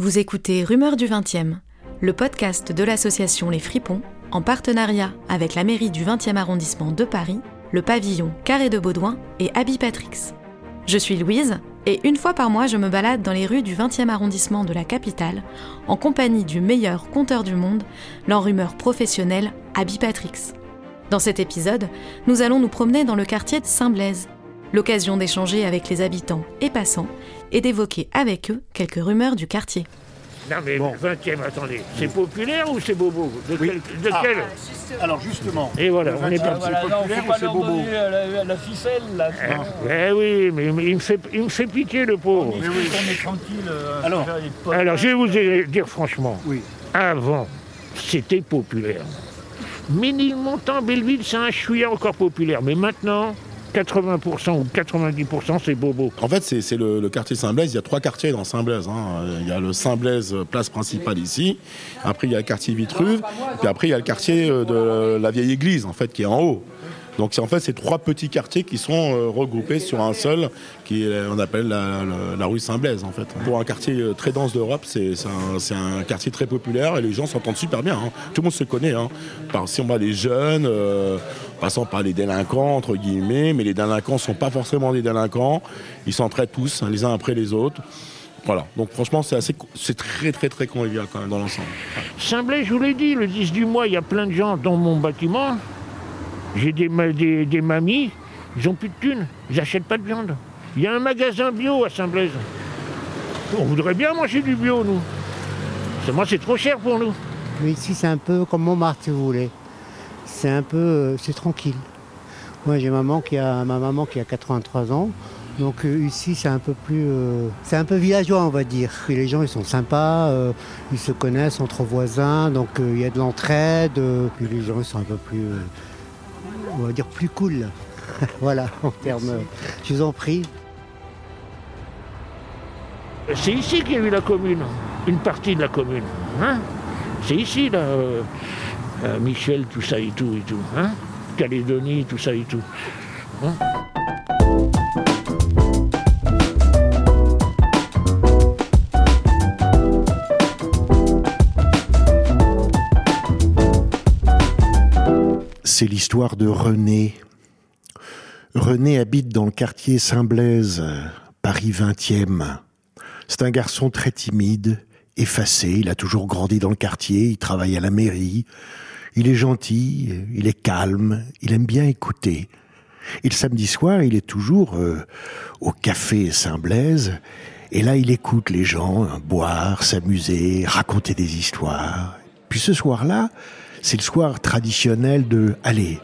Vous écoutez Rumeurs du 20e, le podcast de l'association Les Fripons, en partenariat avec la mairie du 20e arrondissement de Paris, le pavillon Carré de Baudouin et Abby Patrix. Je suis Louise, et une fois par mois, je me balade dans les rues du 20e arrondissement de la capitale, en compagnie du meilleur conteur du monde, l'enrumeur professionnel Abby Patrix. Dans cet épisode, nous allons nous promener dans le quartier de Saint-Blaise, l'occasion d'échanger avec les habitants et passants et d'évoquer avec eux quelques rumeurs du quartier. Non mais le 20e, attendez, c'est populaire ou c'est bobo? De, Oui. quel, de Ah. quel Alors justement, Et voilà, on est Ah, parti. voilà. populaire faut ou pas c'est bobo? donner la, la ficelle, là. Eh oui, mais, mais il, me fait, il me fait pitié le pauvre. On est tranquille. euh, Alors, faire des potes. Alors je vais vous dire, dire franchement, oui. avant, c'était populaire. Ménilmontant, Belleville, c'est un chouïa encore populaire. Mais maintenant, 80% ou 90% c'est bobo. En fait, c'est le quartier Saint-Blaise. Il y a trois quartiers dans Saint-Blaise. hein. Il y a le Saint-Blaise, euh, place principale ici. Après, il y a le quartier Vitruve. Puis après, il y a le quartier euh, de la vieille église, en fait, qui est en haut. Donc, c'est en fait ces trois petits quartiers qui sont euh, regroupés sur un seul, qui est, on appelle la, rue Saint-Blaise, en fait. Pour un quartier euh, très dense d'Europe, c'est c'est un, c'est quartier très populaire et les gens s'entendent super bien. hein. Tout le monde se connaît. Hein. Par, si on va les jeunes, euh, passant par les délinquants, entre guillemets, mais les délinquants ne sont pas forcément des délinquants. Ils s'entraident tous, hein, les uns après les autres. Voilà, donc franchement, c'est assez, c'est très très très convivial quand même dans l'ensemble. Saint-Blaise, je vous l'ai dit, le 10 du mois, il y a plein de gens dans mon bâtiment. J'ai des, ma- des, des mamies, ils ont plus de thunes, ils n'achètent pas de viande. Il y a un magasin bio à Saint-Blaise. On voudrait bien manger du bio, nous. Seulement, c'est trop cher pour nous. Ici, c'est un peu comme Montmartre, si vous voulez. C'est un peu, euh, c'est tranquille. Moi, j'ai maman qui a ma maman qui a 83 ans. Donc euh, ici, c'est un peu plus, euh, c'est un peu villageois, on va dire. Et les gens, ils sont sympas, ils se connaissent entre voisins, donc il y a de l'entraide. puis les gens, ils sont un peu plus, on va dire plus cool. voilà, en termes. je vous en prie. C'est ici qu'il y a eu la commune, une partie de la commune. Hein c'est ici, là, euh, euh, Michel, tout ça et tout et tout. Hein Calédonie, tout ça et tout. Hein c'est l'histoire de René. René habite dans le quartier Saint-Blaise, Paris 20e. C'est un garçon très timide, effacé, il a toujours grandi dans le quartier, il travaille à la mairie. Il est gentil, il est calme, il aime bien écouter. Et le samedi soir, il est toujours euh, au café Saint-Blaise, et là, il écoute les gens euh, boire, s'amuser, raconter des histoires. Puis ce soir-là, c'est le soir traditionnel de allez,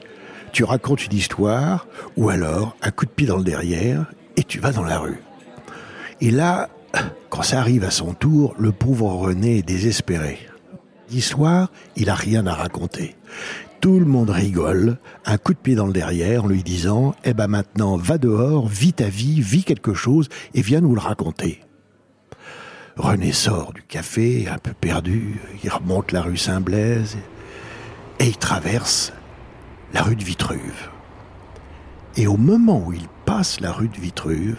tu racontes une histoire, ou alors un coup de pied dans le derrière, et tu vas dans la rue. Et là, quand ça arrive à son tour, le pauvre René est désespéré. L'histoire, il a rien à raconter. Tout le monde rigole, un coup de pied dans le derrière en lui disant Eh ben maintenant, va dehors, vis ta vie, vis quelque chose et viens nous le raconter. René sort du café, un peu perdu, il remonte la rue Saint-Blaise et il traverse la rue de Vitruve. Et au moment où il passe la rue de Vitruve,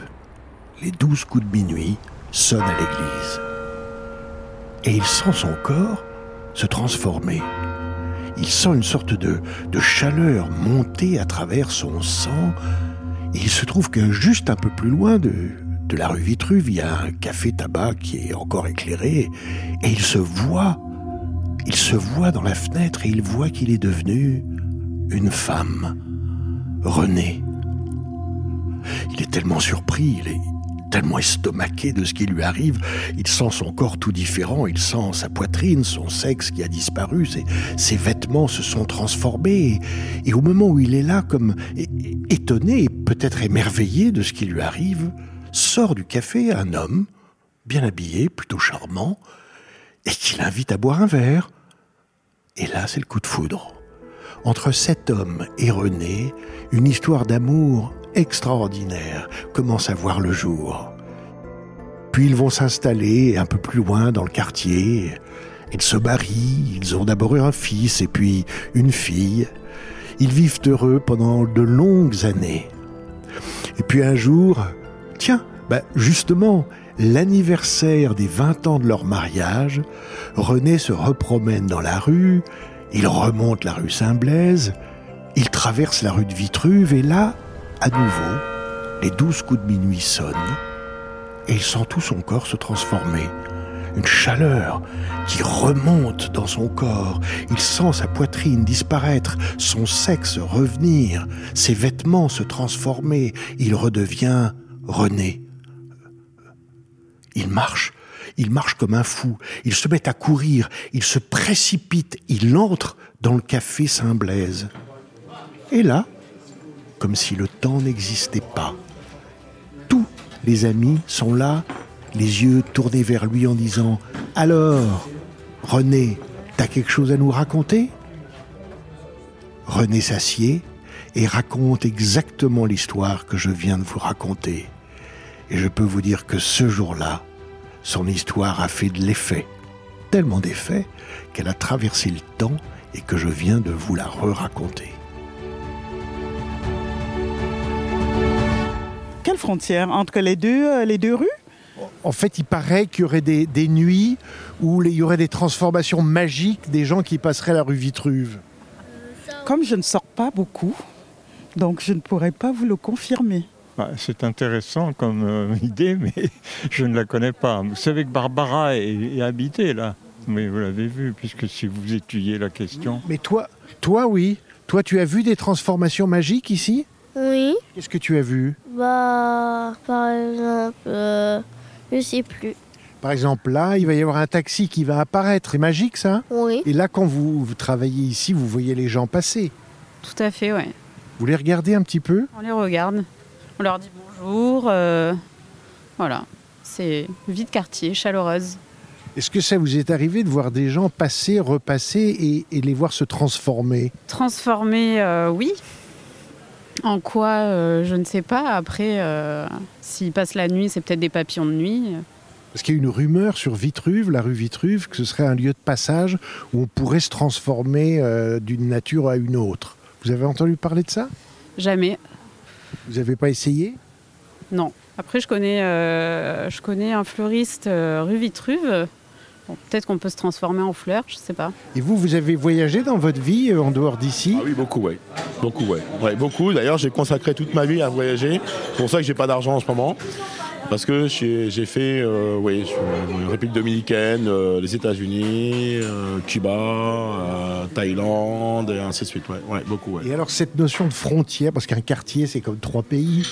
les douze coups de minuit sonnent à l'église. Et il sent son corps se transformer. Il sent une sorte de, chaleur monter à travers son sang. Il se trouve que juste un peu plus loin de, de la rue Vitruve, il y a un café-tabac qui est encore éclairé. Et il se voit, il se voit dans la fenêtre et il voit qu'il est devenu une femme. René. Il est tellement surpris, il est tellement estomaqué de ce qui lui arrive, il sent son corps tout différent, il sent sa poitrine, son sexe qui a disparu, ses, vêtements se sont transformés, et, au moment où il est là, comme étonné et peut-être émerveillé de ce qui lui arrive, sort du café un homme, bien habillé, plutôt charmant, et qui l'invite à boire un verre. Et là, c'est le coup de foudre. Entre cet homme et René, une histoire d'amour extraordinaire commence à voir le jour. Puis ils vont s'installer un peu plus loin dans le quartier. Ils se marient, ils ont d'abord eu un fils et puis une fille. Ils vivent heureux pendant de longues années. Et puis un jour, tiens, bah justement, l'anniversaire des 20 ans de leur mariage, René se repromène dans la rue, il remonte la rue Saint-Blaise, il traverse la rue de Vitruve et là, à nouveau, les douze coups de minuit sonnent et il sent tout son corps se transformer. Une chaleur qui remonte dans son corps. Il sent sa poitrine disparaître, son sexe revenir, ses vêtements se transformer. Il redevient René. Il marche, il marche comme un fou, il se met à courir, il se précipite, il entre dans le café Saint-Blaise. Et là, comme si le temps n'existait pas, tous les amis sont là, les yeux tournés vers lui en disant Alors, René, t'as quelque chose à nous raconter? René s'assied et raconte exactement l'histoire que je viens de vous raconter. Et je peux vous dire que ce jour-là, son histoire a fait de l'effet. Tellement d'effet qu'elle a traversé le temps et que je viens de vous la re-raconter. Quelle frontière Entre les deux, euh, les deux rues? En fait, il paraît qu'il y aurait des, des nuits où il y aurait des transformations magiques des gens qui passeraient la rue Vitruve. Comme je ne sors pas beaucoup, donc je ne pourrais pas vous le confirmer. Bah, c'est intéressant comme euh, idée, mais je ne la connais pas. Vous savez que Barbara est, est habitée là. Mais vous l'avez vu, puisque si vous étudiez la question. Mais toi, toi oui. Toi, tu as vu des transformations magiques ici? Oui, Qu'est-ce que tu as vu? Bah par exemple, euh, je sais plus. Par exemple, là, il va y avoir un taxi qui va apparaître. C'est magique, ça? Oui, Et là, quand vous, vous travaillez ici, vous voyez les gens passer. Tout à fait, ouais. Vous les regardez un petit peu? On les regarde, on leur dit bonjour. euh, voilà, c'est vie de quartier, chaleureuse. Est-ce que ça vous est arrivé de voir des gens passer, repasser et, et les voir se transformer? Transformée, euh, oui. En quoi, euh, je ne sais pas. Après, euh, s'ils passent la nuit, c'est peut-être des papillons de nuit. Parce qu'il y a une rumeur sur Vitruve, la rue Vitruve, que ce serait un lieu de passage où on pourrait se transformer d'une nature à une autre. Vous avez entendu parler de ça? Jamais, Vous n'avez pas essayé? Non. Après, je connais, euh, je connais un fleuriste euh, rue Vitruve. Bon, peut-être qu'on peut se transformer en fleur, je sais pas. Et vous, vous avez voyagé dans votre vie euh, en dehors d'ici? Ah oui, beaucoup, ouais. Beaucoup, ouais. Ouais, beaucoup. D'ailleurs, j'ai consacré toute ma vie à voyager. C'est pour ça que j'ai pas d'argent en ce moment. Parce que j'ai fait euh, en République dominicaine, euh, les États-Unis, euh, Cuba, Thaïlande, et ainsi de suite. Ouais, ouais beaucoup, ouais. Et alors cette notion de frontière, parce qu'un quartier c'est comme trois pays,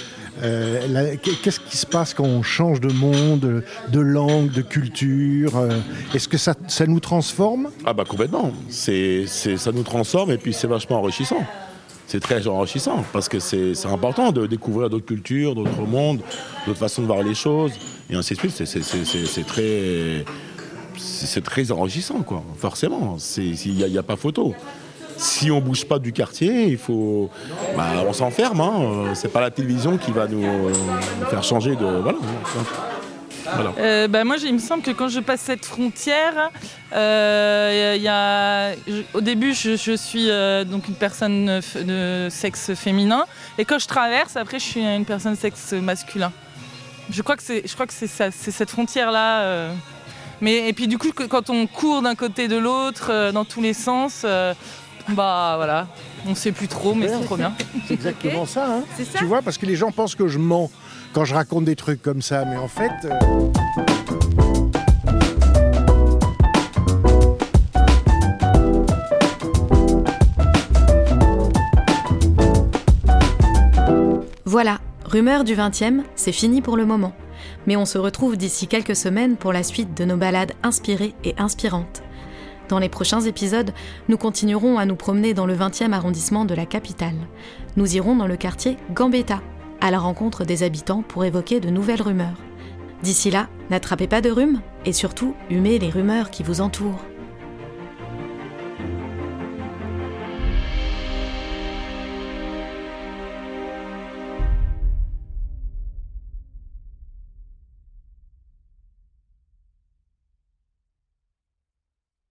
qu'est-ce qui se passe quand on change de monde, de langue, de culture Est-ce que ça, ça nous transforme? Ah bah complètement. C'est, ça nous transforme et puis c'est vachement enrichissant. C'est très enrichissant parce que c'est, important de découvrir d'autres cultures, d'autres mondes, d'autres façons de voir les choses et ainsi de suite. C'est, très, très enrichissant quoi. Forcément, il n'y a, pas photo. Si on bouge pas du quartier, il faut, bah, on s'enferme. Hein. C'est pas la télévision qui va nous, faire changer de, voilà. Euh, bah, moi, il me semble que quand je passe cette frontière, euh, y a, au début, je, suis euh, donc une personne de sexe féminin, et quand je traverse, après, je suis une personne de sexe masculin. Je crois que c'est, cette frontière-là. Mais et puis du coup, quand on court d'un côté de l'autre, dans tous les sens, bah voilà, on sait plus trop, mais c'est trop bien. C'est exactement ça. hein. C'est ça. Tu vois, parce que les gens pensent que je mens quand je raconte des trucs comme ça, mais en fait. euh, Voilà, Rumeur du 20e, c'est fini pour le moment. Mais on se retrouve d'ici quelques semaines pour la suite de nos balades inspirées et inspirantes. Dans les prochains épisodes, nous continuerons à nous promener dans le 20e arrondissement de la capitale. Nous irons dans le quartier Gambetta, à la rencontre des habitants pour évoquer de nouvelles rumeurs. D'ici là, n'attrapez pas de rhume et surtout, humez les rumeurs qui vous entourent.